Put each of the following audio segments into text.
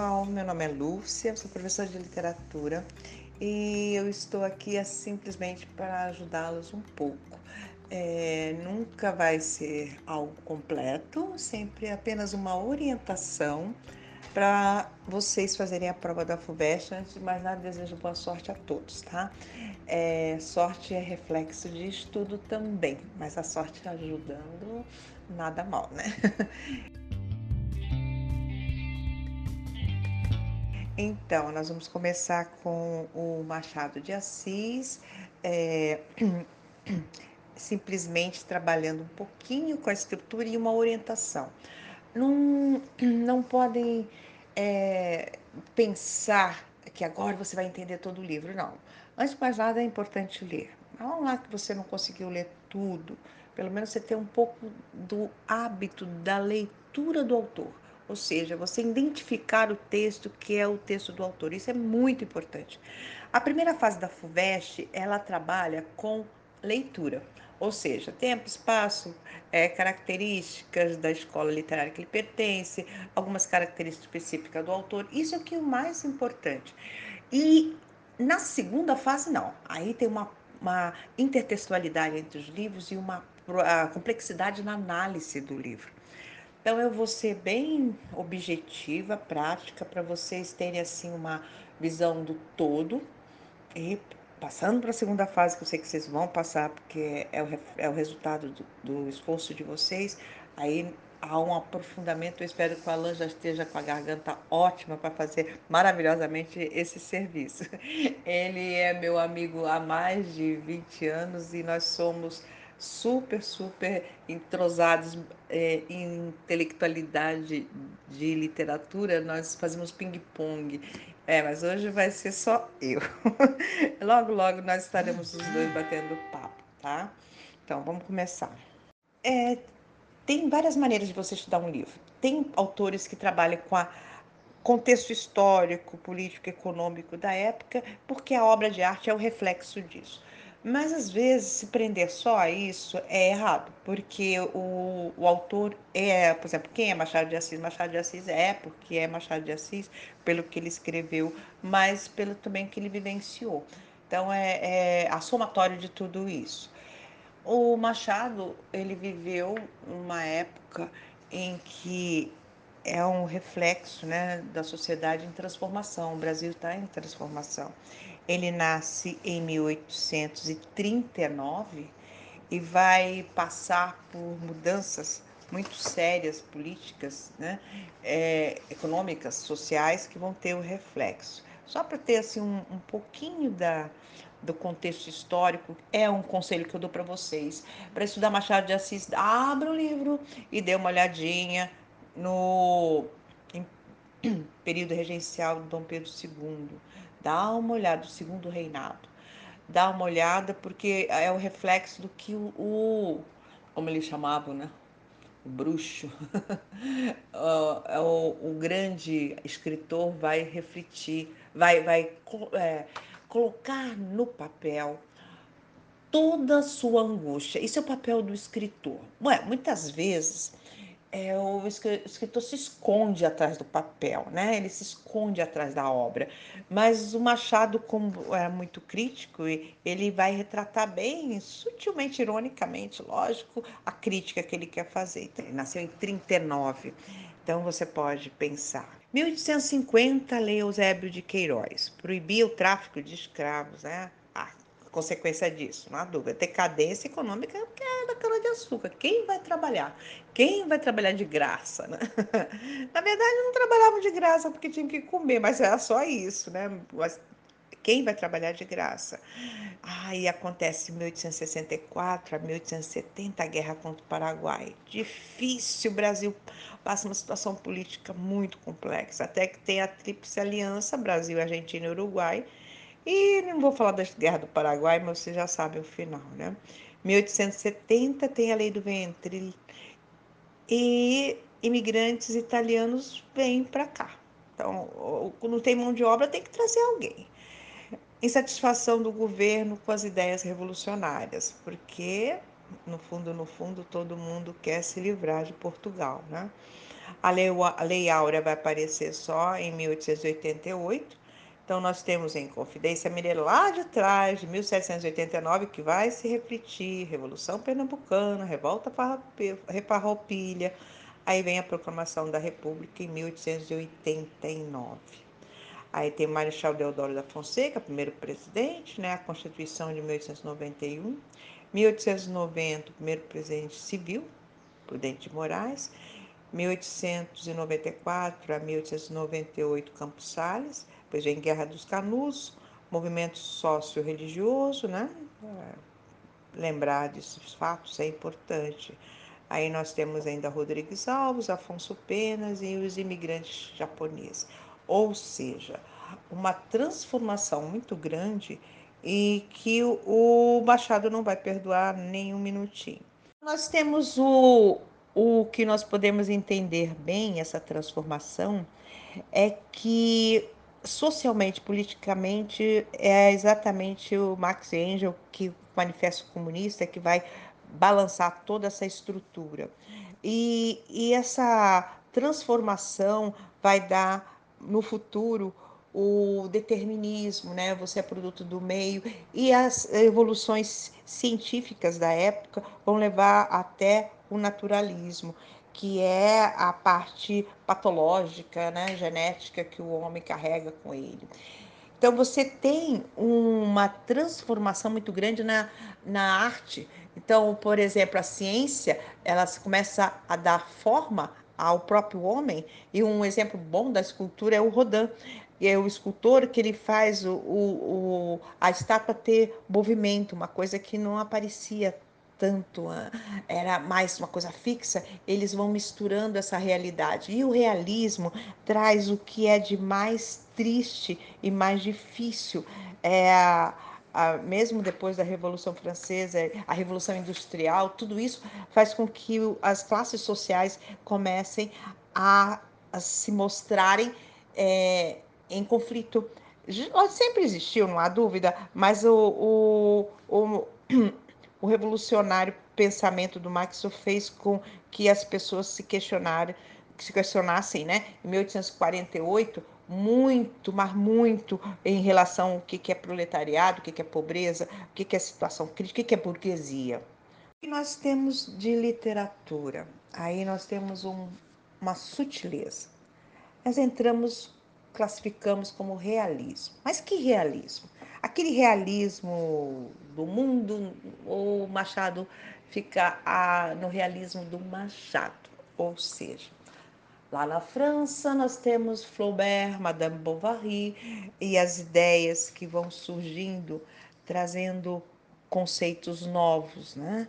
pessoal. Meu nome é Lúcia, sou professora de literatura e eu estou aqui é, simplesmente para ajudá-los um pouco. É, nunca vai ser algo completo, sempre apenas uma orientação para vocês fazerem a prova da FUVEST. Antes de mais nada, desejo boa sorte a todos, tá? É, sorte é reflexo de estudo também, mas a sorte ajudando, nada mal, né? Então, nós vamos começar com o Machado de Assis, é, simplesmente trabalhando um pouquinho com a estrutura e uma orientação. Não, não podem é, pensar que agora você vai entender todo o livro, não. Antes de mais nada, é importante ler. Não lá que você não conseguiu ler tudo, pelo menos você ter um pouco do hábito da leitura do autor ou seja, você identificar o texto que é o texto do autor. Isso é muito importante. A primeira fase da FUVEST, ela trabalha com leitura, ou seja, tempo, espaço, é, características da escola literária que ele pertence, algumas características específicas do autor. Isso é o que é o mais importante. E na segunda fase, não. Aí tem uma, uma intertextualidade entre os livros e uma complexidade na análise do livro. Então eu vou ser bem objetiva, prática, para vocês terem assim uma visão do todo e passando para a segunda fase, que eu sei que vocês vão passar, porque é o, é o resultado do, do esforço de vocês, aí há um aprofundamento. Eu espero que o Alan já esteja com a garganta ótima para fazer maravilhosamente esse serviço. Ele é meu amigo há mais de 20 anos e nós somos super, super entrosados é, em intelectualidade de literatura, nós fazemos ping-pong. É, mas hoje vai ser só eu. logo, logo nós estaremos os dois batendo papo, tá? Então, vamos começar. É, tem várias maneiras de você estudar um livro. Tem autores que trabalham com a contexto histórico, político, econômico da época, porque a obra de arte é o reflexo disso. Mas às vezes se prender só a isso é errado, porque o, o autor é, por exemplo, quem é Machado de Assis? Machado de Assis é porque é Machado de Assis, pelo que ele escreveu, mas pelo também que ele vivenciou. Então é, é a somatória de tudo isso. O Machado ele viveu uma época em que é um reflexo né, da sociedade em transformação. O Brasil está em transformação. Ele nasce em 1839 e vai passar por mudanças muito sérias políticas, né, é, econômicas, sociais, que vão ter o reflexo. Só para ter assim, um, um pouquinho da, do contexto histórico, é um conselho que eu dou para vocês. Para estudar Machado de Assis, abra o livro e dê uma olhadinha no período regencial de Dom Pedro II Dá uma olhada, o segundo reinado. Dá uma olhada, porque é o reflexo do que o, o como eles chamavam, né? O bruxo, é o, o, grande escritor vai refletir, vai, vai é, colocar no papel toda a sua angústia. Isso é o papel do escritor. Ué, muitas vezes é, o escritor se esconde atrás do papel, né? Ele se esconde atrás da obra. Mas o Machado, como é muito crítico, ele vai retratar bem, sutilmente, ironicamente, lógico, a crítica que ele quer fazer. Ele nasceu em 39, então você pode pensar. 1850, Lei Eusébio de Queiroz proibia o tráfico de escravos, né? Consequência disso, não há dúvida. Decadência econômica é da cana-de-açúcar. Quem vai trabalhar? Quem vai trabalhar de graça? Né? Na verdade, não trabalhavam de graça porque tinham que comer, mas era só isso, né? Mas quem vai trabalhar de graça? Aí acontece 1864 a 1870, a guerra contra o Paraguai. Difícil, o Brasil passa uma situação política muito complexa, até que tem a Tríplice Aliança, Brasil, Argentina e Uruguai, e não vou falar da Guerra do Paraguai, mas você já sabe o final, né? 1870 tem a Lei do Ventre e imigrantes italianos vêm para cá. Então, não tem mão de obra, tem que trazer alguém. Insatisfação do governo com as ideias revolucionárias, porque no fundo, no fundo, todo mundo quer se livrar de Portugal, né? A lei, a lei Áurea vai aparecer só em 1888. Então, nós temos em Confidência Mineira lá de trás, de 1789, que vai se refletir, Revolução Pernambucana, Revolta Farroupilha, aí vem a Proclamação da República em 1889. Aí tem Marechal Deodoro da Fonseca, primeiro presidente, né? a Constituição de 1891. 1890, primeiro presidente civil, Prudente de Moraes. 1894 a 1898, Campos Salles. Depois vem Guerra dos Canudos, movimento sócio-religioso, né? Lembrar desses fatos é importante. Aí nós temos ainda Rodrigues Alves, Afonso Penas e os imigrantes japoneses ou seja, uma transformação muito grande e que o Machado não vai perdoar nem um minutinho. Nós temos o, o que nós podemos entender bem, essa transformação, é que socialmente, politicamente, é exatamente o Max Engel, que o Manifesto Comunista, que vai balançar toda essa estrutura. E, e essa transformação vai dar no futuro o determinismo, né? Você é produto do meio e as evoluções científicas da época vão levar até o naturalismo, que é a parte patológica, né, genética que o homem carrega com ele. Então você tem uma transformação muito grande na, na arte. Então, por exemplo, a ciência, ela começa a dar forma ao próprio homem. E um exemplo bom da escultura é o Rodin. E é o escultor que ele faz o, o, o a estátua ter movimento, uma coisa que não aparecia tanto, ah, era mais uma coisa fixa, eles vão misturando essa realidade. E o realismo traz o que é de mais triste e mais difícil. É a, mesmo depois da Revolução Francesa, a Revolução Industrial, tudo isso faz com que as classes sociais comecem a, a se mostrarem é, em conflito. Sempre existiu, não há dúvida, mas o, o, o, o revolucionário pensamento do Marx fez com que as pessoas se questionassem, se questionassem, né? Em 1848, muito, mas muito em relação ao que é proletariado, o que é pobreza, o que é situação crítica, o que é burguesia. E nós temos de literatura. Aí nós temos um, uma sutileza. Nós entramos, classificamos como realismo. Mas que realismo? Aquele realismo do mundo, ou Machado fica a, no realismo do Machado, ou seja, Lá na França, nós temos Flaubert, Madame Bovary e as ideias que vão surgindo, trazendo conceitos novos, né?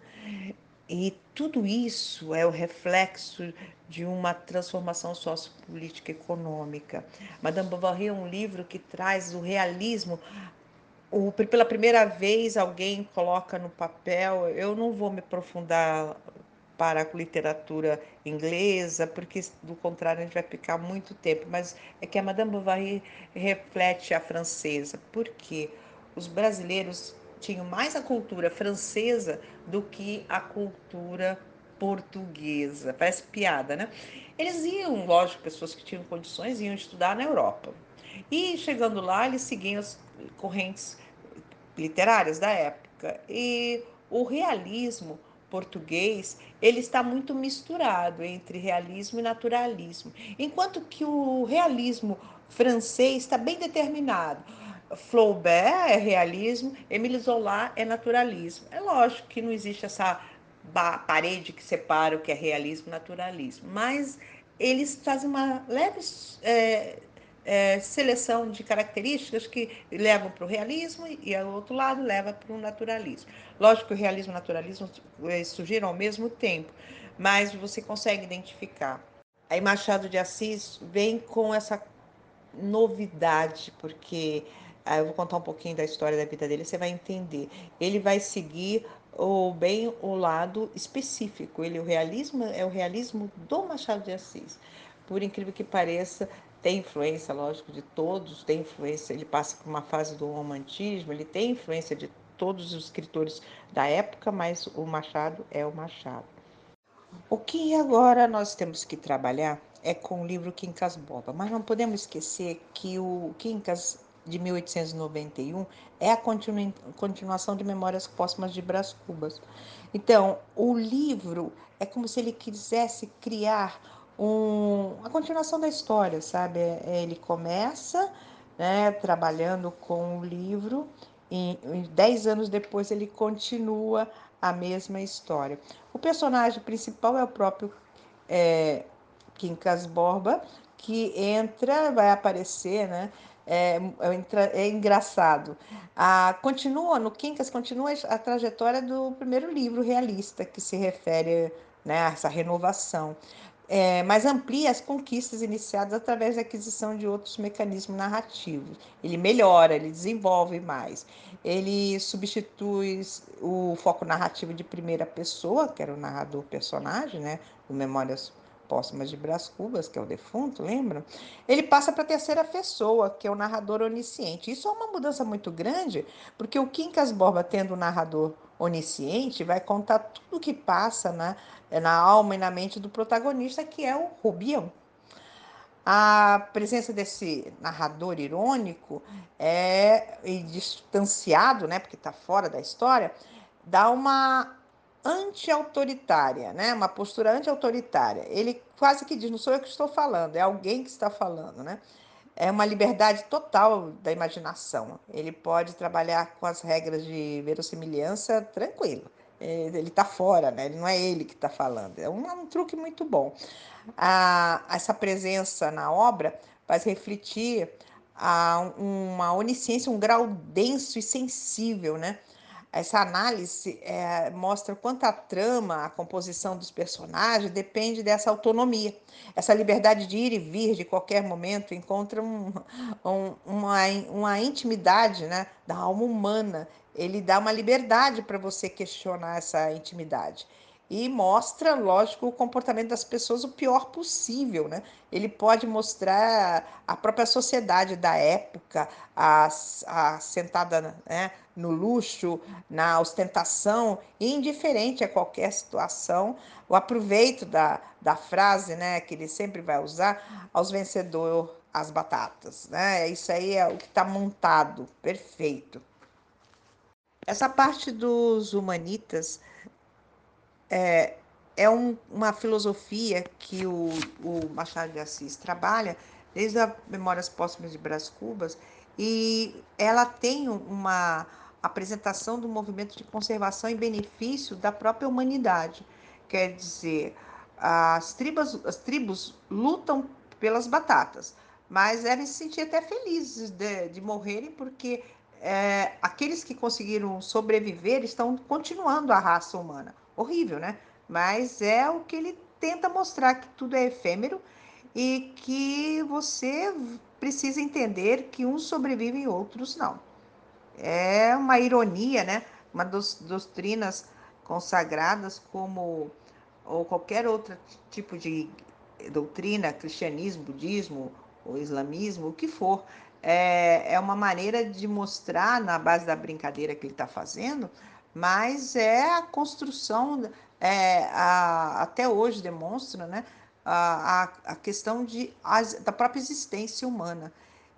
E tudo isso é o reflexo de uma transformação sociopolítica econômica. Madame Bovary é um livro que traz o realismo. O, pela primeira vez, alguém coloca no papel. Eu não vou me aprofundar para a literatura inglesa, porque do contrário a gente vai ficar muito tempo. Mas é que a Madame Bovary reflete a francesa, porque os brasileiros tinham mais a cultura francesa do que a cultura portuguesa. Parece piada, né? Eles iam, lógico, pessoas que tinham condições iam estudar na Europa. E chegando lá, eles seguiam as correntes literárias da época. E o realismo português, ele está muito misturado entre realismo e naturalismo, enquanto que o realismo francês está bem determinado. Flaubert é realismo, Émile Zola é naturalismo. É lógico que não existe essa parede que separa o que é realismo e naturalismo, mas eles trazem uma leve é, é, seleção de características que levam para o realismo e, ao outro lado, leva para o naturalismo. Lógico que o realismo e o naturalismo eh, surgiram ao mesmo tempo, mas você consegue identificar. Aí Machado de Assis vem com essa novidade, porque eu vou contar um pouquinho da história da vida dele, você vai entender. Ele vai seguir o bem o lado específico. Ele o realismo é o realismo do Machado de Assis. Por incrível que pareça, tem influência, lógico, de todos, tem influência, ele passa por uma fase do romantismo, ele tem influência de todos os escritores da época, mas o Machado é o Machado. O que agora nós temos que trabalhar é com o livro Quincas Borba, mas não podemos esquecer que o Quincas de 1891 é a continu continuação de Memórias Póstumas de Brás Cubas. Então, o livro é como se ele quisesse criar um, a continuação da história, sabe? É, ele começa né, trabalhando com o livro e, e dez anos depois ele continua a mesma história. O personagem principal é o próprio é, Quincas Borba, que entra, vai aparecer, né? É, é, é engraçado. Ah, continua, no Quincas continua a trajetória do primeiro livro realista, que se refere né, a essa renovação. É, mas amplia as conquistas iniciadas através da aquisição de outros mecanismos narrativos. Ele melhora, ele desenvolve mais. Ele substitui o foco narrativo de primeira pessoa, que era o narrador personagem, né, do Memórias Póstumas de Brás Cubas, que é o defunto, lembra? Ele passa para a terceira pessoa, que é o narrador onisciente. Isso é uma mudança muito grande, porque o Quincas Borba, tendo o narrador onisciente, vai contar tudo o que passa na, na alma e na mente do protagonista, que é o Rubião. A presença desse narrador irônico é e distanciado, né, porque está fora da história, dá uma anti-autoritária, né? Uma postura anti-autoritária. Ele quase que diz, não sou eu que estou falando, é alguém que está falando, né? É uma liberdade total da imaginação. Ele pode trabalhar com as regras de verossimilhança tranquilo. Ele está fora, né? Ele não é ele que está falando. É um, é um, truque muito bom. A, essa presença na obra faz refletir a, uma onisciência, um grau denso e sensível, né? Essa análise é, mostra quanto a trama, a composição dos personagens depende dessa autonomia. Essa liberdade de ir e vir de qualquer momento encontra um, um, uma, uma intimidade né, da alma humana. Ele dá uma liberdade para você questionar essa intimidade e mostra, lógico, o comportamento das pessoas o pior possível, né? Ele pode mostrar a própria sociedade da época, a, a sentada né, no luxo, na ostentação, indiferente a qualquer situação. O aproveito da, da frase, né, que ele sempre vai usar, aos vencedores as batatas, né? Isso aí é o que está montado, perfeito. Essa parte dos humanitas é, é um, uma filosofia que o, o, Machado de Assis trabalha desde as Memórias Póstumas de Brás Cubas e ela tem uma apresentação do movimento de conservação em benefício da própria humanidade. Quer dizer, as tribos, as tribos lutam pelas batatas, mas devem se sentir até felizes de, de morrerem porque é, aqueles que conseguiram sobreviver estão continuando a raça humana horrível, né? Mas é o que ele tenta mostrar que tudo é efêmero e que você precisa entender que uns sobrevivem e outros não. É uma ironia, né? Uma das doutrinas consagradas como ou qualquer outro tipo de doutrina, cristianismo, budismo ou islamismo, o que for, é, é uma maneira de mostrar, na base da brincadeira que ele está fazendo, mas é a construção, é, a, até hoje demonstra, né, a, a, questão de, da própria existência humana.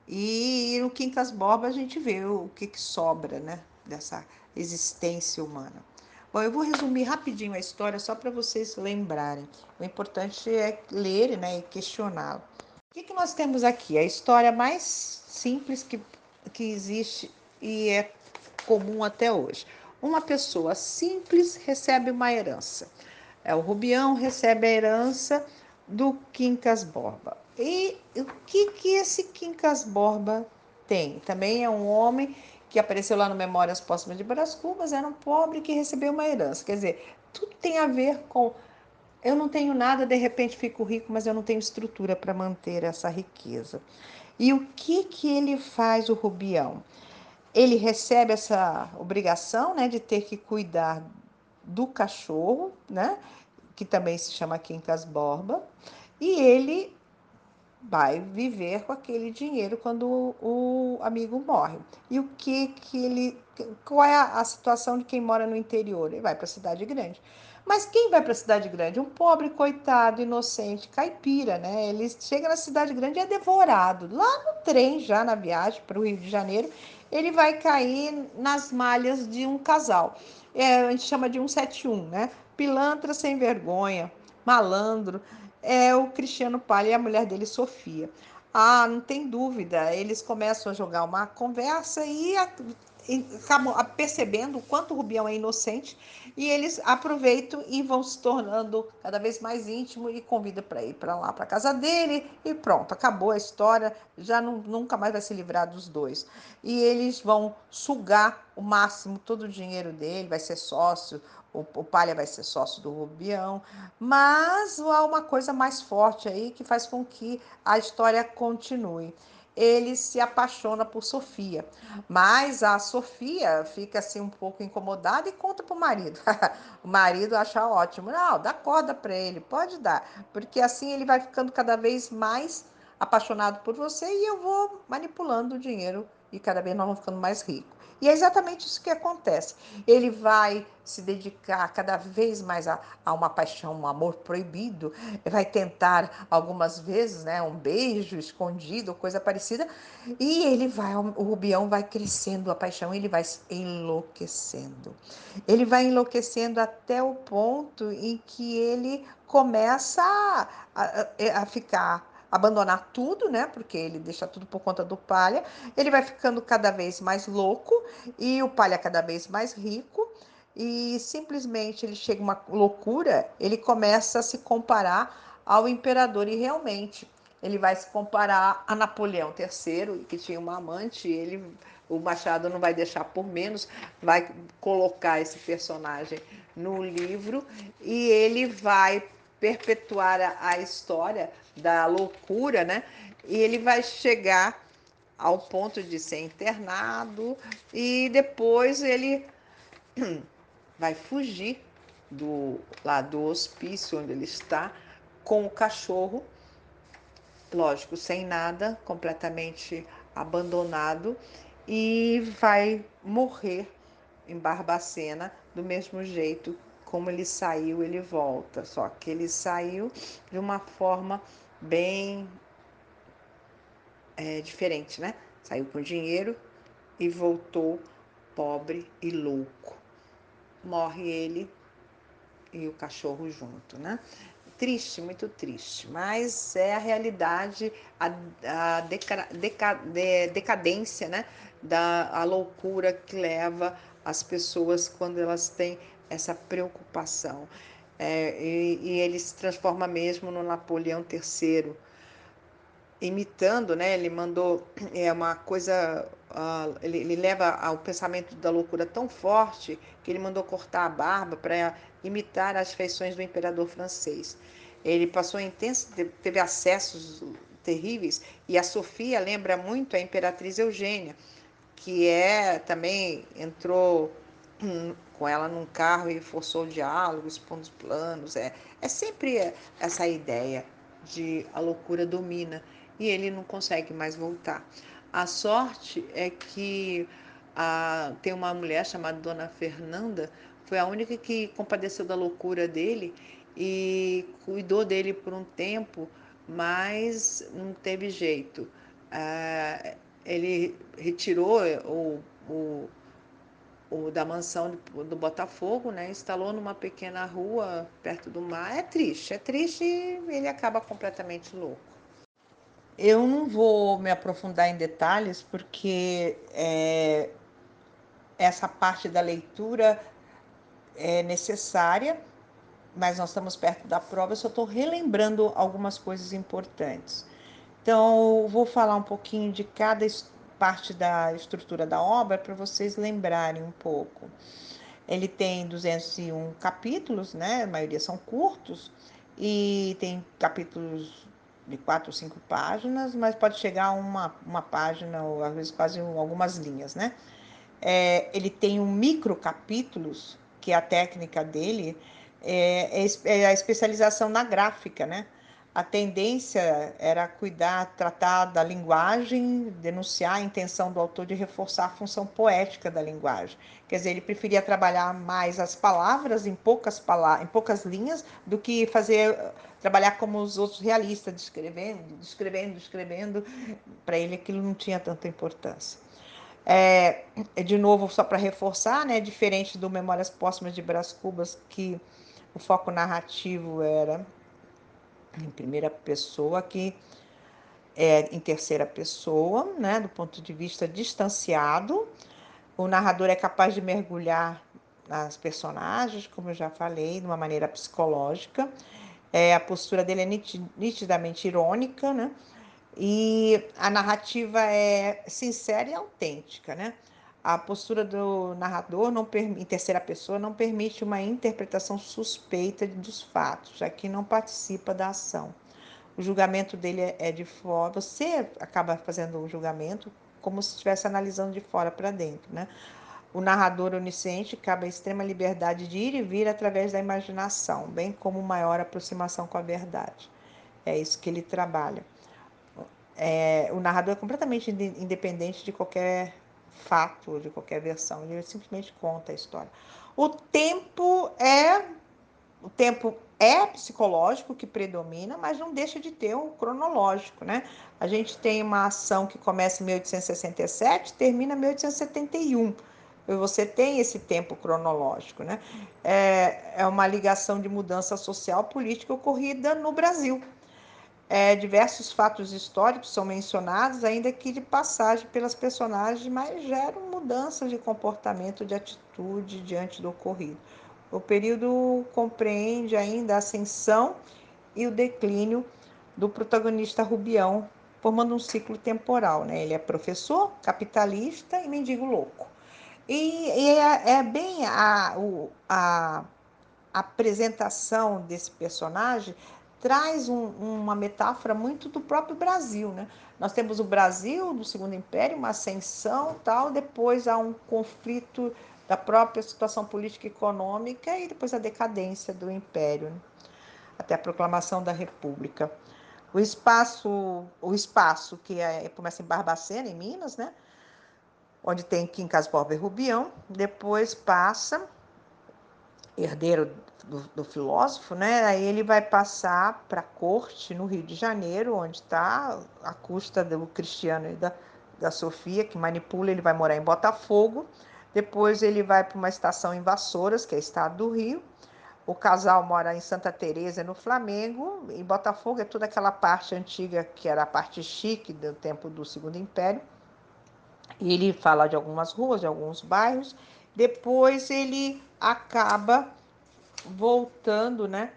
E no Quincas Borba a gente vê o que, que sobra né, dessa existência humana. Bom, eu vou resumir rapidinho a história só para vocês lembrarem. O importante é ler né, e questioná-la. O que, que nós temos aqui? A história mais simples que, que existe e é comum até hoje. Uma pessoa simples recebe uma herança. É, o Rubião recebe a herança do Quincas Borba. E o que, que esse Quincas Borba tem? Também é um homem que apareceu lá no Memórias Póstumas de Brás Cubas, era um pobre que recebeu uma herança. Quer dizer, tudo tem a ver com eu não tenho nada, de repente fico rico, mas eu não tenho estrutura para manter essa riqueza. E o que que ele faz, o Rubião? Ele recebe essa obrigação né, de ter que cuidar do cachorro, né, que também se chama Quincas Borba, e ele vai viver com aquele dinheiro quando o, amigo morre. E o que que ele qual é a, a, situação de quem mora no interior? Ele vai para a cidade grande. Mas quem vai para a cidade grande? Um pobre, coitado, inocente, caipira, né? Ele chega na cidade grande e é devorado. Lá no trem, já na viagem para o Rio de Janeiro, ele vai cair nas malhas de um casal. É, a gente chama de 171, né? Pilantra sem vergonha, malandro. É o Cristiano Palha e a mulher dele, Sofia. Ah, não tem dúvida. Eles começam a jogar uma conversa e acabam percebendo o quanto o Rubião é inocente e eles aproveitam e vão se tornando cada vez mais íntimo e convida para ir para lá para casa dele e pronto acabou a história já não, nunca mais vai se livrar dos dois. E eles vão sugar o máximo todo o dinheiro dele vai ser sócio o, o Palha vai ser sócio do Rubião mas há uma coisa mais forte aí que faz com que a história continue ele se apaixona por Sofia. Mas a Sofia fica assim um pouco incomodada e conta para o marido. o marido acha ótimo. Não, dá corda para ele, pode dar. Porque assim ele vai ficando cada vez mais apaixonado por você e eu vou manipulando o dinheiro e cada vez nós vamos ficando mais ricos. E é exatamente isso que acontece. Ele vai se dedicar cada vez mais a, a, uma paixão, um amor proibido, vai tentar algumas vezes, né, um beijo escondido, coisa parecida, e ele vai, o Rubião vai crescendo a paixão, ele vai enlouquecendo. Ele vai enlouquecendo até o ponto em que ele começa a, a, a ficar abandonar tudo, né? Porque ele deixa tudo por conta do palha. Ele vai ficando cada vez mais louco e o palha cada vez mais rico. E simplesmente ele chega uma loucura, ele começa a se comparar ao imperador e realmente ele vai se comparar a Napoleão III, que tinha uma amante, ele o Machado não vai deixar por menos, vai colocar esse personagem no livro e ele vai perpetuar a, a história da loucura, né? E ele vai chegar ao ponto de ser internado e depois ele vai fugir do lá do hospício onde ele está com o cachorro, lógico, sem nada, completamente abandonado e vai morrer em Barbacena do mesmo jeito como ele saiu, ele volta. Só que ele saiu de uma forma bem é, diferente, né? Saiu com dinheiro e voltou pobre e louco. Morre ele e o cachorro junto, né? Triste, muito triste, mas é a realidade, a, a deca, deca, de, decadência, né? Da a loucura que leva as pessoas quando elas têm essa preocupação. É, e, e, ele se transforma mesmo no Napoleão III, imitando, né? Ele mandou é uma coisa, uh, ele, ele, leva ao pensamento da loucura tão forte que ele mandou cortar a barba para imitar as feições do imperador francês. Ele passou intenso, teve acessos terríveis e a Sofia lembra muito a imperatriz Eugênia, que é também entrou com ela num carro e forçou o diálogo, expondo os planos. É, é sempre essa ideia de a loucura domina e ele não consegue mais voltar. A sorte é que a, tem uma mulher chamada Dona Fernanda, foi a única que compadeceu da loucura dele e cuidou dele por um tempo, mas não teve jeito. Ah, ele retirou o, o o da mansão do Botafogo, né? Instalou numa pequena rua perto do mar. É triste, é triste e ele acaba completamente louco. Eu não vou me aprofundar em detalhes porque é, essa parte da leitura é necessária, mas nós estamos perto da prova. Eu só estou relembrando algumas coisas importantes. Então, vou falar um pouquinho de cada história parte da estrutura da obra para vocês lembrarem um pouco. Ele tem 201 capítulos, né? A maioria são curtos, e tem capítulos de quatro ou cinco páginas, mas pode chegar a uma, uma página, ou às vezes quase algumas linhas, né? É, ele tem um micro capítulos, que é a técnica dele, é, é, é a especialização na gráfica, né? A tendência era cuidar, tratar da linguagem, denunciar a intenção do autor de reforçar a função poética da linguagem. Quer dizer, ele preferia trabalhar mais as palavras em poucas palavras, em poucas linhas, do que fazer trabalhar como os outros realistas, descrevendo, descrevendo, descrevendo. Para ele aquilo não tinha tanta importância. É, de novo, só para reforçar, né, diferente do Memórias Póstumas de Brás Cubas, que o foco narrativo era em primeira pessoa, que é em terceira pessoa, né, do ponto de vista distanciado. O narrador é capaz de mergulhar nas personagens, como eu já falei, de uma maneira psicológica. É, a postura dele é nitidamente irônica, né? E a narrativa é sincera e autêntica, né? A postura do narrador não em terceira pessoa não permite uma interpretação suspeita dos fatos, já que não participa da ação. O julgamento dele é, é de fora, você acaba fazendo o julgamento como se estivesse analisando de fora para dentro, né? O narrador onisciente cabe a extrema liberdade de ir e vir através da imaginação, bem como maior aproximação com a verdade. É isso que ele trabalha. É, o narrador é completamente independente de qualquer fato, de qualquer versão, ele simplesmente conta a história. O tempo é o tempo é psicológico que predomina, mas não deixa de ter o cronológico, né? A gente tem uma ação que começa em 1867, termina em 1871. E você tem esse tempo cronológico, né? É, é uma ligação de mudança social política ocorrida no Brasil. É, diversos fatos históricos são mencionados, ainda que de passagem pelas personagens, mas geram mudanças de comportamento, de atitude diante do ocorrido. O período compreende ainda a ascensão e o declínio do protagonista Rubião, formando um ciclo temporal. Né? Ele é professor, capitalista e mendigo louco. E, e é, é, bem a, a, a apresentação desse personagem traz um, uma metáfora muito do próprio Brasil, né? Nós temos o Brasil do Segundo Império, uma ascensão, tal, depois há um conflito da própria situação política e econômica e depois a decadência do Império, né? até a proclamação da República. O espaço, o espaço que é, começa em Barbacena, em Minas, né? onde tem Quincas Borba e Rubião, depois passa herdeiro do, do, filósofo, né? Aí ele vai passar para a corte no Rio de Janeiro, onde está a custa do Cristiano e da, da Sofia, que manipula, ele vai morar em Botafogo. Depois ele vai para uma estação em Vassouras, que é estado do Rio. O casal mora em Santa Teresa, no Flamengo. E Botafogo é toda aquela parte antiga que era a parte chique do tempo do Segundo Império. E ele fala de algumas ruas, de alguns bairros. Depois ele acaba voltando, né?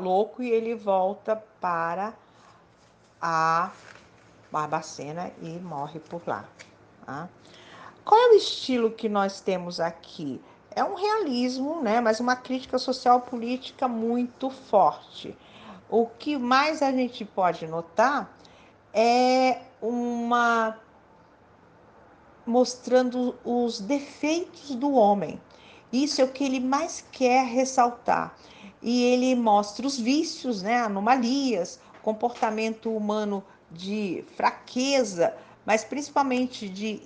Louco e ele volta para a Barbacena e morre por lá. Tá? Qual é o estilo que nós temos aqui? É um realismo, né? Mas uma crítica social política muito forte. O que mais a gente pode notar é uma mostrando os defeitos do homem. Isso é o que ele mais quer ressaltar. E ele mostra os vícios, né, anomalias, comportamento humano de fraqueza, mas principalmente de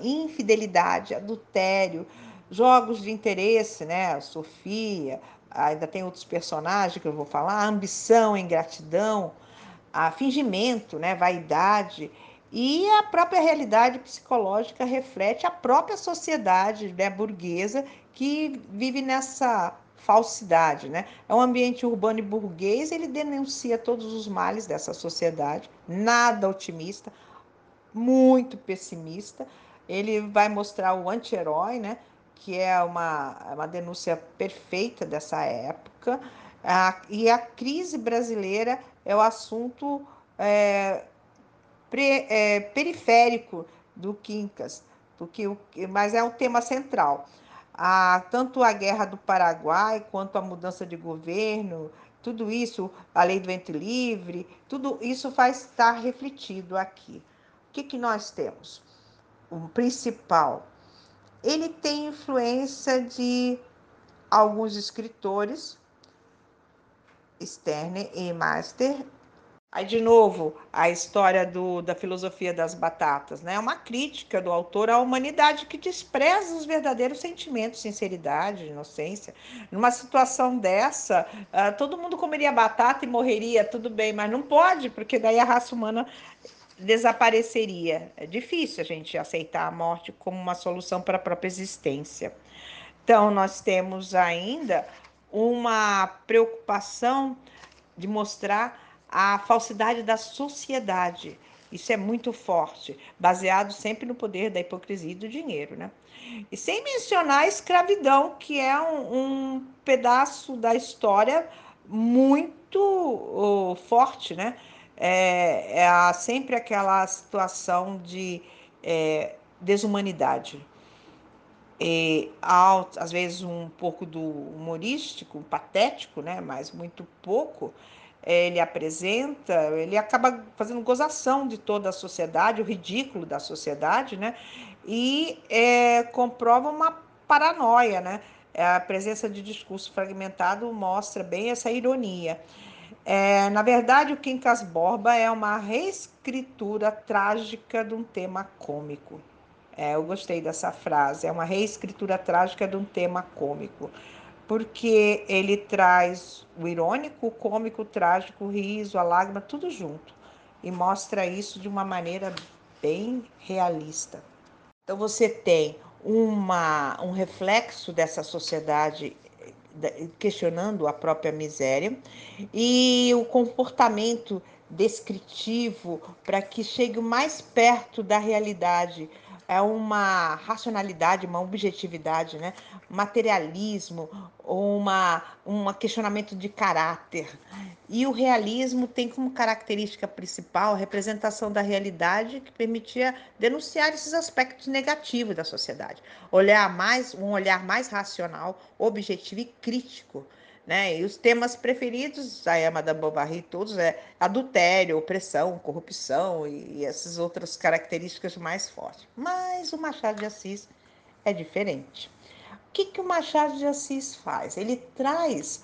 infidelidade, adultério, jogos de interesse, né, Sofia, ainda tem outros personagens que eu vou falar, ambição, ingratidão, a fingimento, né, vaidade e a própria realidade psicológica reflete a própria sociedade né, burguesa que vive nessa falsidade, né? É um ambiente urbano e burguês, ele denuncia todos os males dessa sociedade, nada otimista, muito pessimista. Ele vai mostrar o anti-herói, né? Que é uma, uma denúncia perfeita dessa época. A, e a crise brasileira é o assunto é, pre, é, periférico do Quincas, porque mas é o tema central. A, tanto a guerra do Paraguai quanto a mudança de governo, tudo isso, a lei do ventre livre, tudo isso vai estar refletido aqui. O que, que nós temos? O principal, ele tem influência de alguns escritores Sterne e Master. Aí, de novo, a história do, da filosofia das batatas, né? É uma crítica do autor à humanidade que despreza os verdadeiros sentimentos, sinceridade, inocência. Numa situação dessa, uh, todo mundo comeria batata e morreria, tudo bem, mas não pode, porque daí a raça humana desapareceria. É difícil a gente aceitar a morte como uma solução para a própria existência. Então, nós temos ainda uma preocupação de mostrar a falsidade da sociedade. Isso é muito forte, baseado sempre no poder da hipocrisia e do dinheiro, né? E sem mencionar a escravidão, que é um, um pedaço da história muito uh, forte, né? É, é sempre aquela situação de é, desumanidade. E, às vezes um pouco do humorístico, patético, né? Mas muito pouco ele apresenta, ele acaba fazendo gozação de toda a sociedade, o ridículo da sociedade, né? E é, comprova uma paranoia, né? A presença de discurso fragmentado mostra bem essa ironia. É, na verdade, o Quincas Borba é uma reescritura trágica de um tema cômico. É, eu gostei dessa frase. É uma reescritura trágica de um tema cômico porque ele traz o irônico, o cômico, o trágico, o riso, a lágrima, tudo junto e mostra isso de uma maneira bem realista. Então você tem uma, um reflexo dessa sociedade questionando a própria miséria e o comportamento descritivo para que chegue mais perto da realidade é uma racionalidade, uma objetividade, né? materialismo, uma, um questionamento de caráter. E o realismo tem como característica principal a representação da realidade que permitia denunciar esses aspectos negativos da sociedade. Olhar mais, um olhar mais racional, objetivo e crítico né? E os temas preferidos da é Madame Bovary, todos é adultério, opressão, corrupção e, e essas outras características mais fortes. Mas o Machado de Assis é diferente. O que, que o Machado de Assis faz? Ele traz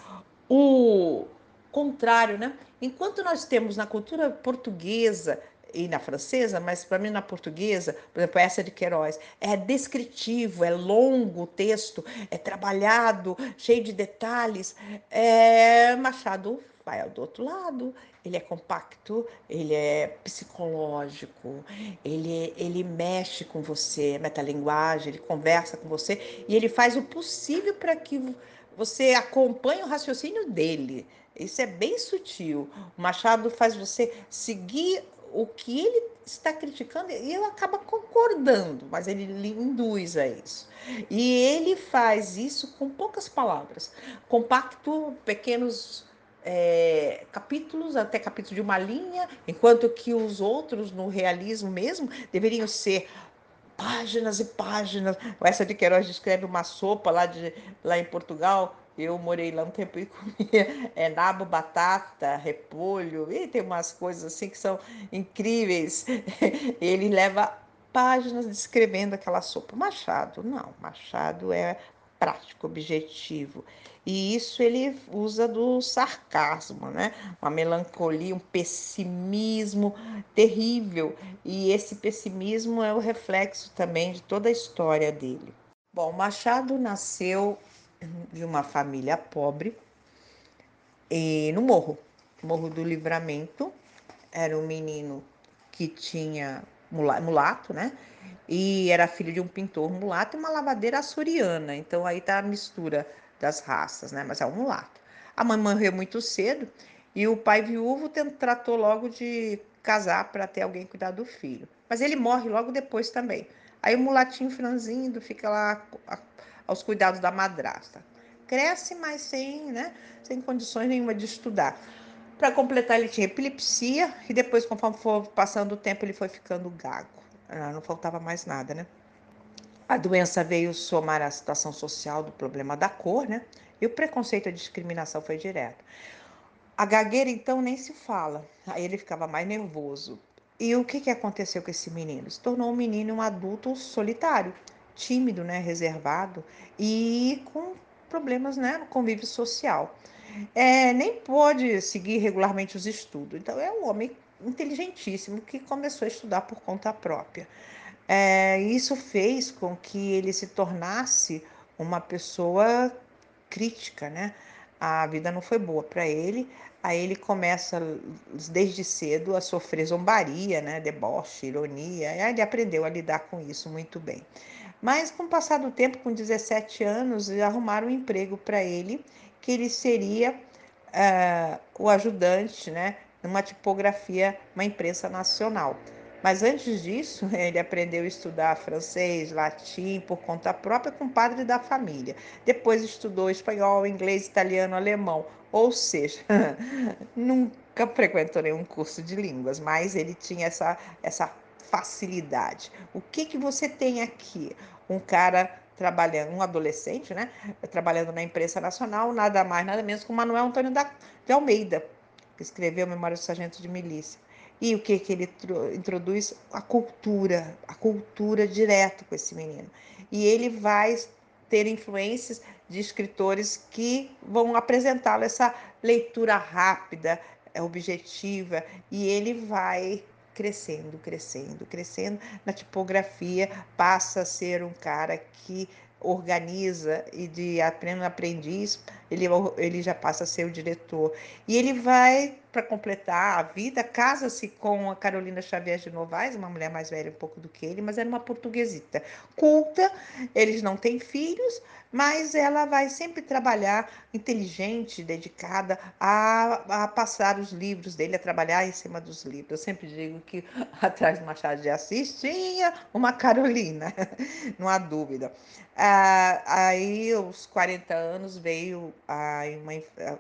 o contrário, né? Enquanto nós temos na cultura portuguesa e na francesa, mas para mim na portuguesa, por exemplo, essa de Queiroz, é descritivo, é longo o texto, é trabalhado, cheio de detalhes. É, Machado vai do outro lado, ele é compacto, ele é psicológico, ele, ele mexe com você, metalinguagem, ele conversa com você e ele faz o possível para que você acompanhe o raciocínio dele. Isso é bem sutil. O Machado faz você seguir o que ele está criticando e ele acaba concordando, mas ele induz a isso. E ele faz isso com poucas palavras, compacto, pequenos é, capítulos, até capítulo de uma linha, enquanto que os outros, no realismo mesmo, deveriam ser páginas e páginas. Essa de Queiroz descreve uma sopa lá, de, lá em Portugal, eu morei lá um tempo e comia é, nabo, batata, repolho, e tem umas coisas assim que são incríveis. Ele leva páginas descrevendo aquela sopa. Machado, não, Machado é prático, objetivo. E isso ele usa do sarcasmo, né? Uma melancolia, um pessimismo terrível. E esse pessimismo é o reflexo também de toda a história dele. Bom, Machado nasceu de uma família pobre e no morro, Morro do Livramento. Era um menino que tinha mulato, né? E era filho de um pintor mulato e uma lavadeira açoriana. Então aí tá a mistura das raças, né? Mas é um mulato. A mãe morreu muito cedo e o pai viúvo tratou logo de casar para ter alguém cuidar do filho. Mas ele morre logo depois também. Aí o mulatinho franzindo fica lá aos cuidados da madrasta. Cresce, mas sem, né, sem condições nenhuma de estudar. Para completar, ele tinha epilepsia e depois, conforme for passando o tempo, ele foi ficando gago. Ah, não faltava mais nada, né? A doença veio somar a situação social do problema da cor, né? E o preconceito e a discriminação foi direto. A gagueira, então, nem se fala. Aí ele ficava mais nervoso. E o que, que aconteceu com esse menino? Se tornou um menino, um adulto solitário tímido, né, reservado e com problemas, né, no convívio social. é, nem pôde seguir regularmente os estudos. Então, é um homem inteligentíssimo que começou a estudar por conta própria. É, isso fez com que ele se tornasse uma pessoa crítica, né? A vida não foi boa para ele. Aí ele começa desde cedo a sofrer zombaria, né? Deboche, ironia. Aí ele aprendeu a lidar com isso muito bem. Mas com o passar do tempo, com 17 anos, arrumaram um emprego para ele, que ele seria uh, o ajudante, né? Numa tipografia, uma imprensa nacional. Mas antes disso, ele aprendeu a estudar francês, latim por conta própria com o padre da família. Depois estudou espanhol, inglês, italiano, alemão. Ou seja, nunca frequentou nenhum curso de línguas, mas ele tinha essa, essa facilidade. O que, que você tem aqui? Um cara trabalhando, um adolescente, né? Trabalhando na imprensa nacional, nada mais, nada menos que o Manuel Antônio da, de Almeida, que escreveu Memória do Sargento de Milícia. E o que, que ele introduz? A cultura, a cultura direto com esse menino. E ele vai ter influências de escritores que vão apresentá-lo essa leitura rápida, objetiva, e ele vai crescendo, crescendo, crescendo na tipografia, passa a ser um cara que organiza e de aprendiz, ele, ele já passa a ser o diretor. E ele vai, para completar a vida, casa-se com a Carolina Xavier de Novaes, uma mulher mais velha um pouco do que ele, mas era uma portuguesita culta, eles não têm filhos, mas ela vai sempre trabalhar inteligente, dedicada a, a passar os livros dele, a trabalhar em cima dos livros. Eu sempre digo que atrás do Machado de Assis tinha uma Carolina, não há dúvida. Ah, aí, aos 40 anos, veio a, uma,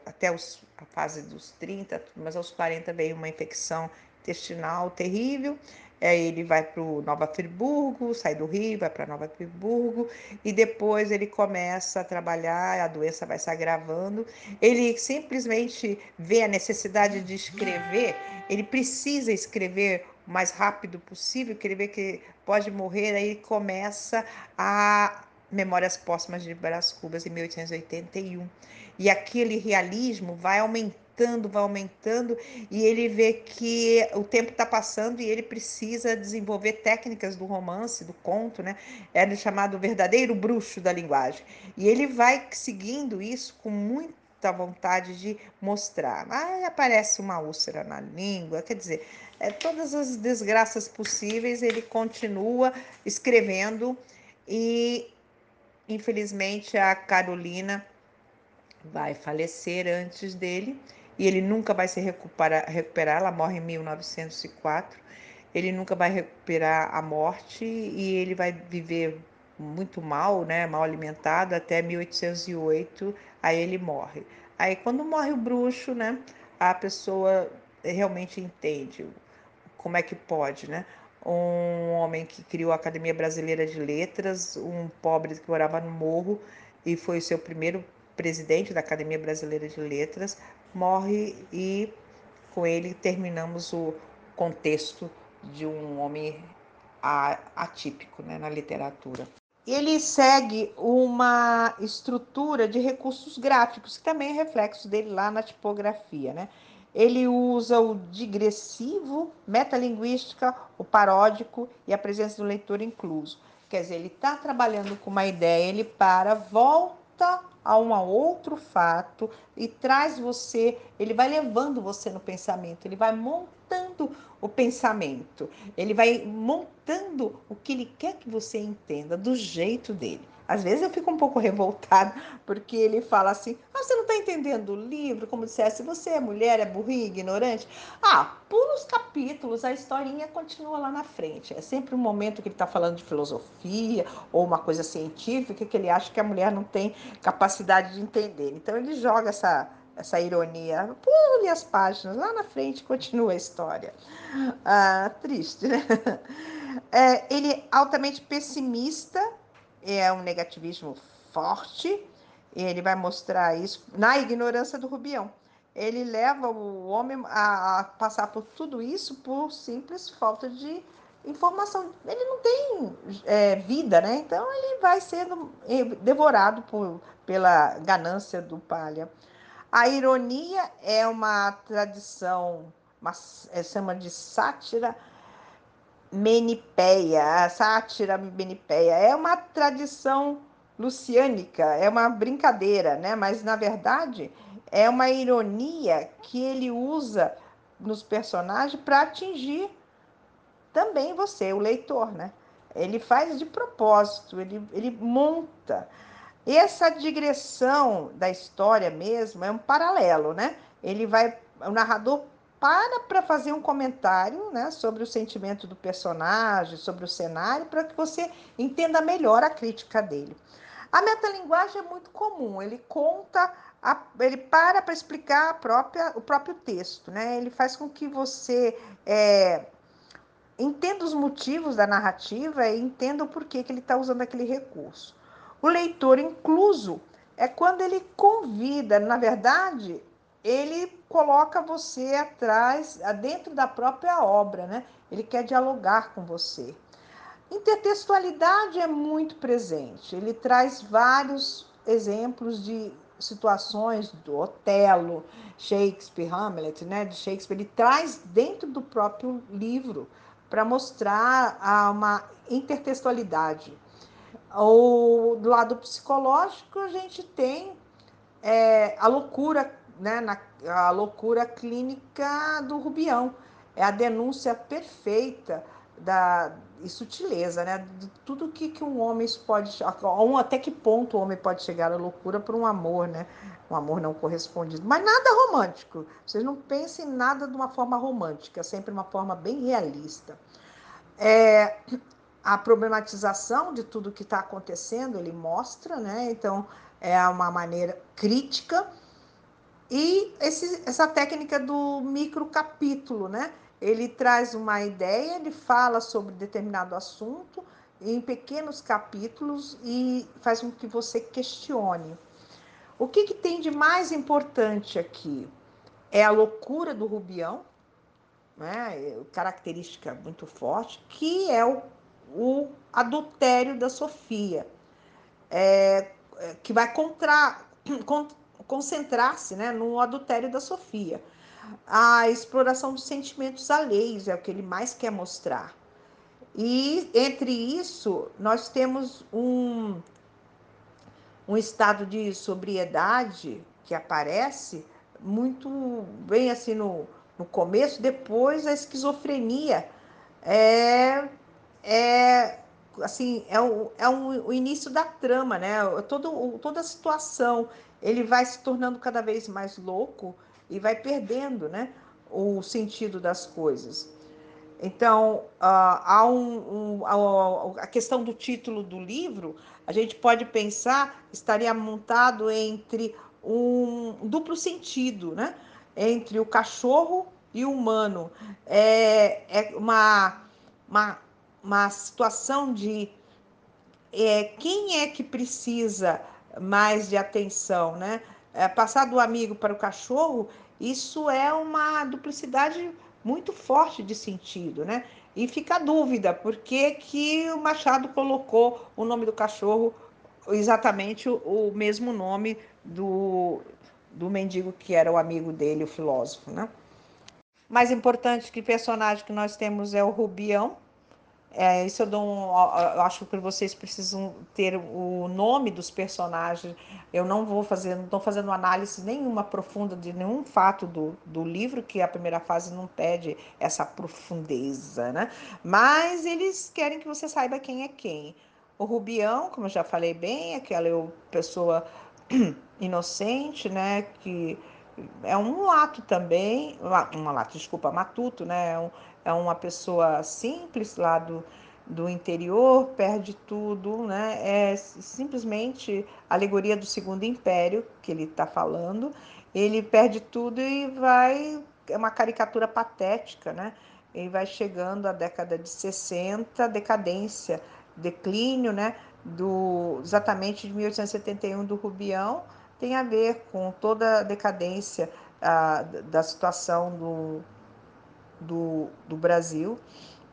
até os, a fase dos 30, mas aos 40 veio uma infecção intestinal terrível é, ele vai para Nova Friburgo, sai do Rio, vai para Nova Friburgo, e depois ele começa a trabalhar, a doença vai se agravando. Ele simplesmente vê a necessidade de escrever, ele precisa escrever o mais rápido possível, que ele vê que pode morrer, aí começa a Memórias Póstumas de Brás Cubas, em 1881. E aquele realismo vai aumentando aumentando, vai aumentando, e ele vê que o tempo está passando e ele precisa desenvolver técnicas do romance, do conto, né? Era chamado verdadeiro bruxo da linguagem. E ele vai seguindo isso com muita vontade de mostrar. Aí aparece uma úlcera na língua, quer dizer, é, todas as desgraças possíveis, ele continua escrevendo e infelizmente a Carolina vai falecer antes dele e ele nunca vai se recuperar, recuperar. Ela morre em 1904. Ele nunca vai recuperar a morte e ele vai viver muito mal, né, mal alimentado até 1808. Aí ele morre. Aí quando morre o bruxo, né, a pessoa realmente entende como é que pode, né? Um homem que criou a Academia Brasileira de Letras, um pobre que morava no morro e foi o seu primeiro presidente da Academia Brasileira de Letras, morre e com ele terminamos o contexto de um homem atípico né, na literatura. Ele segue uma estrutura de recursos gráficos, que também é reflexo dele lá na tipografia. Né? Ele usa o digressivo, metalinguística, o paródico e a presença do leitor incluso. Quer dizer, ele está trabalhando com uma ideia, ele para, volta a um outro fato e traz você, ele vai levando você no pensamento, ele vai montando o pensamento, ele vai montando o que ele quer que você entenda do jeito dele. Às vezes eu fico um pouco revoltada, porque ele fala assim: ah, você não está entendendo o livro? Como dissesse, você é mulher, é burrinha, ignorante. Ah, pula os capítulos, a historinha continua lá na frente. É sempre um momento que ele está falando de filosofia ou uma coisa científica que ele acha que a mulher não tem capacidade de entender. Então ele joga essa, essa ironia, pule as páginas, lá na frente continua a história. Ah, triste, né? É, ele é altamente pessimista é um negativismo forte, ele vai mostrar isso na ignorância do Rubião. Ele leva o homem a, passar por tudo isso por simples falta de informação. Ele não tem é, vida, né? Então ele vai sendo devorado por, pela ganância do palha. A ironia é uma tradição, uma, é, chama de sátira menipeia, a sátira menipeia. É uma tradição luciânica, é uma brincadeira, né? Mas na verdade é uma ironia que ele usa nos personagens para atingir também você, o leitor, né? Ele faz de propósito, ele, ele monta. Essa digressão da história mesmo é um paralelo, né? Ele vai, o narrador para para fazer um comentário, né, sobre o sentimento do personagem, sobre o cenário, para que você entenda melhor a crítica dele. A metalinguagem é muito comum, ele conta, a, ele para para explicar a própria, o próprio texto, né? Ele faz com que você é, entenda os motivos da narrativa e entenda o porquê que ele está usando aquele recurso. O leitor incluso é quando ele convida, na verdade, ele coloca você atrás, dentro da própria obra, né? Ele quer dialogar com você. Intertextualidade é muito presente. Ele traz vários exemplos de situações do Otelo, Shakespeare, Hamlet, né, de Shakespeare, ele traz dentro do próprio livro para mostrar uma intertextualidade. Ou do lado psicológico, a gente tem é, a loucura, né, na, a loucura clínica do Rubião. É a denúncia perfeita da e sutileza, né? De tudo que, que um homem pode. Até que ponto o homem pode chegar à loucura por um amor, né? Um amor não correspondido. Mas nada romântico. Vocês não pensem em nada de uma forma romântica, sempre uma forma bem realista. É, a problematização de tudo que está acontecendo, ele mostra, né? Então, é uma maneira crítica. E esse, essa técnica do microcapítulo, né? Ele traz uma ideia, ele fala sobre determinado assunto em pequenos capítulos e faz com que você questione. O que, que tem de mais importante aqui? É a loucura do Rubião, né? característica muito forte, que é o o adultério da Sofia, é, é que vai contra, con, concentrar-se né, no adultério da Sofia. A exploração dos sentimentos alheios é o que ele mais quer mostrar. E entre isso, nós temos um, um estado de sobriedade que aparece muito bem assim no, no começo, depois a esquizofrenia é é assim é, o, é o, o início da trama, né? Todo, toda a situação ele vai se tornando cada vez mais louco e vai perdendo, né? O sentido das coisas. Então, uh, há um, um, a, a questão do título do livro, a gente pode pensar, estaria montado entre um duplo sentido, né? Entre o cachorro e o humano. É, é uma, uma uma situação de é, quem é que precisa mais de atenção, né? É, passar do amigo para o cachorro, isso é uma duplicidade muito forte de sentido, né? E fica a dúvida, por que, que o Machado colocou o nome do cachorro exatamente o, o mesmo nome do, do mendigo que era o amigo dele, o filósofo, né? Mais importante que personagem que nós temos é o Rubião, é, isso eu, dou um, eu acho que vocês precisam ter o nome dos personagens. Eu não vou fazer, não estou fazendo análise nenhuma profunda de nenhum fato do, do livro, que a primeira fase não pede essa profundeza, né? Mas eles querem que você saiba quem é quem. O Rubião, como eu já falei bem, aquela pessoa inocente, né? Que é um mulato também, um mulato, desculpa, matuto, né? Um, é uma pessoa simples lá do, do interior, perde tudo, né? É simplesmente alegoria do segundo império que ele está falando. Ele perde tudo e vai. É uma caricatura patética, né? Ele vai chegando à década de 60, decadência, declínio, né? Do, exatamente de 1871 do Rubião, tem a ver com toda a decadência a, da situação do, do, do Brasil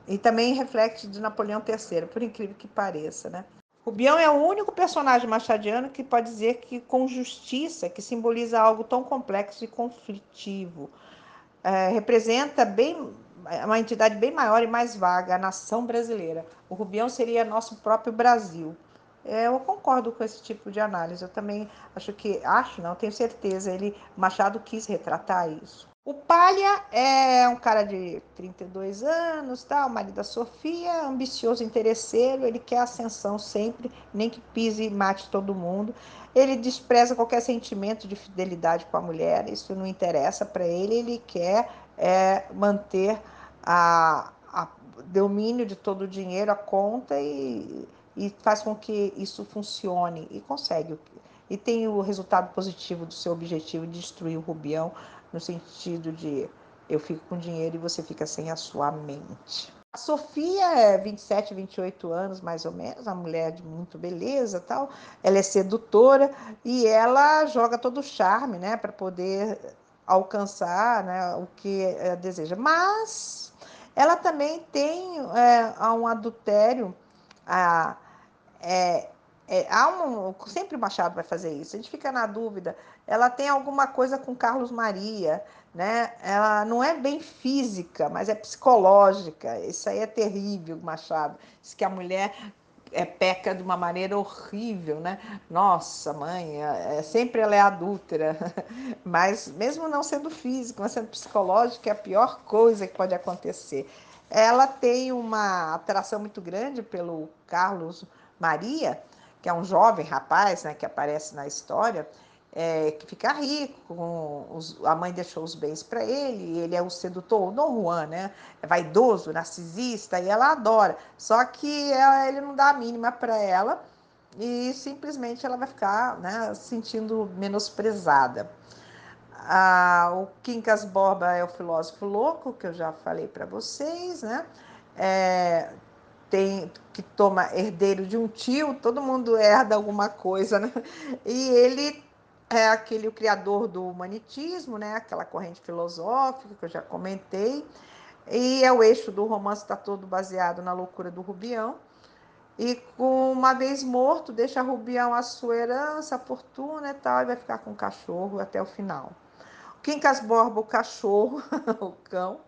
e também reflete de Napoleão III, por incrível que pareça, né? Rubião é o único personagem machadiano que pode dizer que com justiça, que simboliza algo tão complexo e conflitivo. É, representa bem uma entidade bem maior e mais vaga, a nação brasileira. O Rubião seria nosso próprio Brasil. É, eu concordo com esse tipo de análise. Eu também acho que, acho não, tenho certeza, ele Machado quis retratar isso. O Palha é um cara de 32 anos, tá? o marido da Sofia, ambicioso, interesseiro, ele quer ascensão sempre, nem que pise e mate todo mundo. Ele despreza qualquer sentimento de fidelidade com a mulher, isso não interessa para ele, ele quer é, manter a, a domínio de todo o dinheiro, a conta e, e faz com que isso funcione e consegue. E tem o resultado positivo do seu objetivo de destruir o Rubião no sentido de eu fico com dinheiro e você fica sem a sua mente. A Sofia é 27, 28 anos, mais ou menos, uma mulher de muito beleza tal. Ela é sedutora e ela joga todo o charme, né, para poder alcançar né, o que ela deseja. Mas ela também tem é, um adultério. A, é, é, há um, sempre o Machado vai fazer isso. A gente fica na dúvida. Ela tem alguma coisa com Carlos Maria, né? Ela não é bem física, mas é psicológica. Isso aí é terrível, Machado. Diz que a mulher é, peca de uma maneira horrível, né? Nossa, mãe, é, é sempre ela é adúltera. Mas mesmo não sendo física, mas sendo psicológica, é a pior coisa que pode acontecer. Ela tem uma atração muito grande pelo Carlos Maria, que é um jovem rapaz né, que aparece na história, é, que fica rico, os, a mãe deixou os bens para ele, ele é o sedutor, o Don Juan, né? É vaidoso, narcisista, e ela adora. Só que ela, ele não dá a mínima para ela e simplesmente ela vai ficar né, sentindo menosprezada. Ah, o Quincas Borba é o filósofo louco, que eu já falei para vocês, né? É, tem que toma herdeiro de um tio, todo mundo herda alguma coisa, né? E ele é aquele o criador do humanitismo, né? Aquela corrente filosófica que eu já comentei. E é o eixo do romance está todo baseado na loucura do Rubião. E com uma vez morto, deixa Rubião a sua herança, a fortuna e tal, e vai ficar com o cachorro até o final. Quincas Borba, o cachorro, o cão,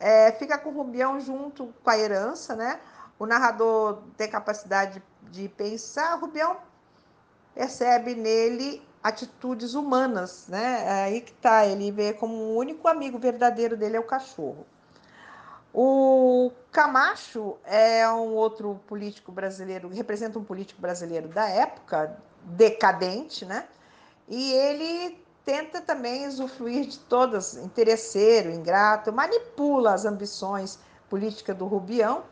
é, fica com o Rubião junto com a herança, né? O narrador tem capacidade de pensar, Rubião percebe nele atitudes humanas, né? É aí que tá, ele vê como o único amigo verdadeiro dele é o cachorro. O Camacho é um outro político brasileiro, representa um político brasileiro da época, decadente, né? E ele tenta também usufruir de todas, interesseiro, ingrato, manipula as ambições políticas do Rubião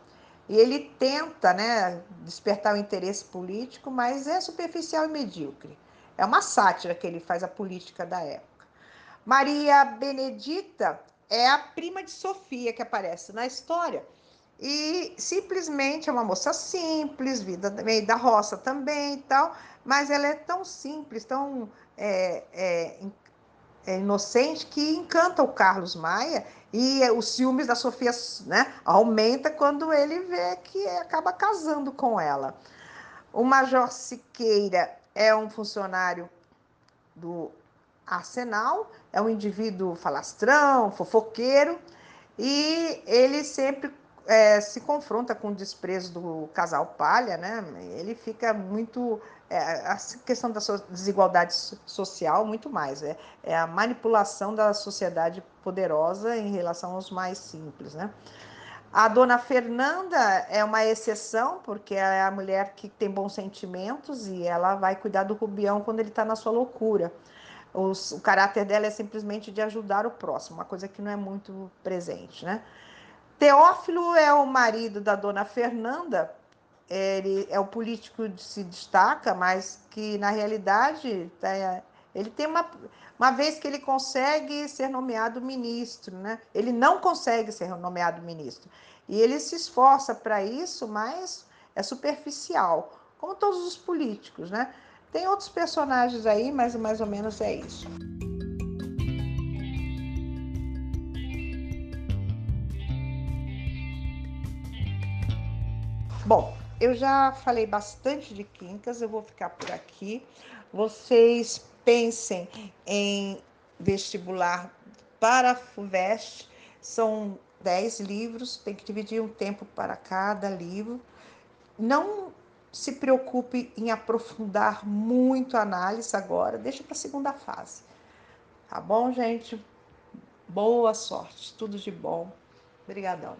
e ele tenta né, despertar o interesse político, mas é superficial e medíocre. É uma sátira que ele faz a política da época. Maria Benedita é a prima de Sofia que aparece na história. E simplesmente é uma moça simples, vida meio da roça também e tal, mas ela é tão simples, tão é, é, é inocente que encanta o Carlos Maia e os ciúmes da Sofia né, aumenta quando ele vê que acaba casando com ela. O Major Siqueira é um funcionário do Arsenal, é um indivíduo falastrão, fofoqueiro, e ele sempre é, se confronta com o desprezo do casal Palha, né? Ele fica muito. É, a questão da desigualdade social, muito mais. É, é a manipulação da sociedade poderosa em relação aos mais simples, né? A dona Fernanda é uma exceção, porque é a mulher que tem bons sentimentos e ela vai cuidar do Rubião quando ele está na sua loucura. Os, o caráter dela é simplesmente de ajudar o próximo, uma coisa que não é muito presente, né? Teófilo é o marido da dona Fernanda, ele é o político que se destaca, mas que na realidade tá, ele tem uma, uma vez que ele consegue ser nomeado ministro, né? Ele não consegue ser nomeado ministro. E ele se esforça para isso, mas é superficial, como todos os políticos, né? Tem outros personagens aí, mas mais ou menos é isso. Bom, eu já falei bastante de Quincas, eu vou ficar por aqui. Vocês pensem em vestibular para a FUVEST, são 10 livros, tem que dividir um tempo para cada livro. Não se preocupe em aprofundar muito a análise agora, deixa para a segunda fase. Tá bom, gente? Boa sorte, tudo de bom. Obrigadão.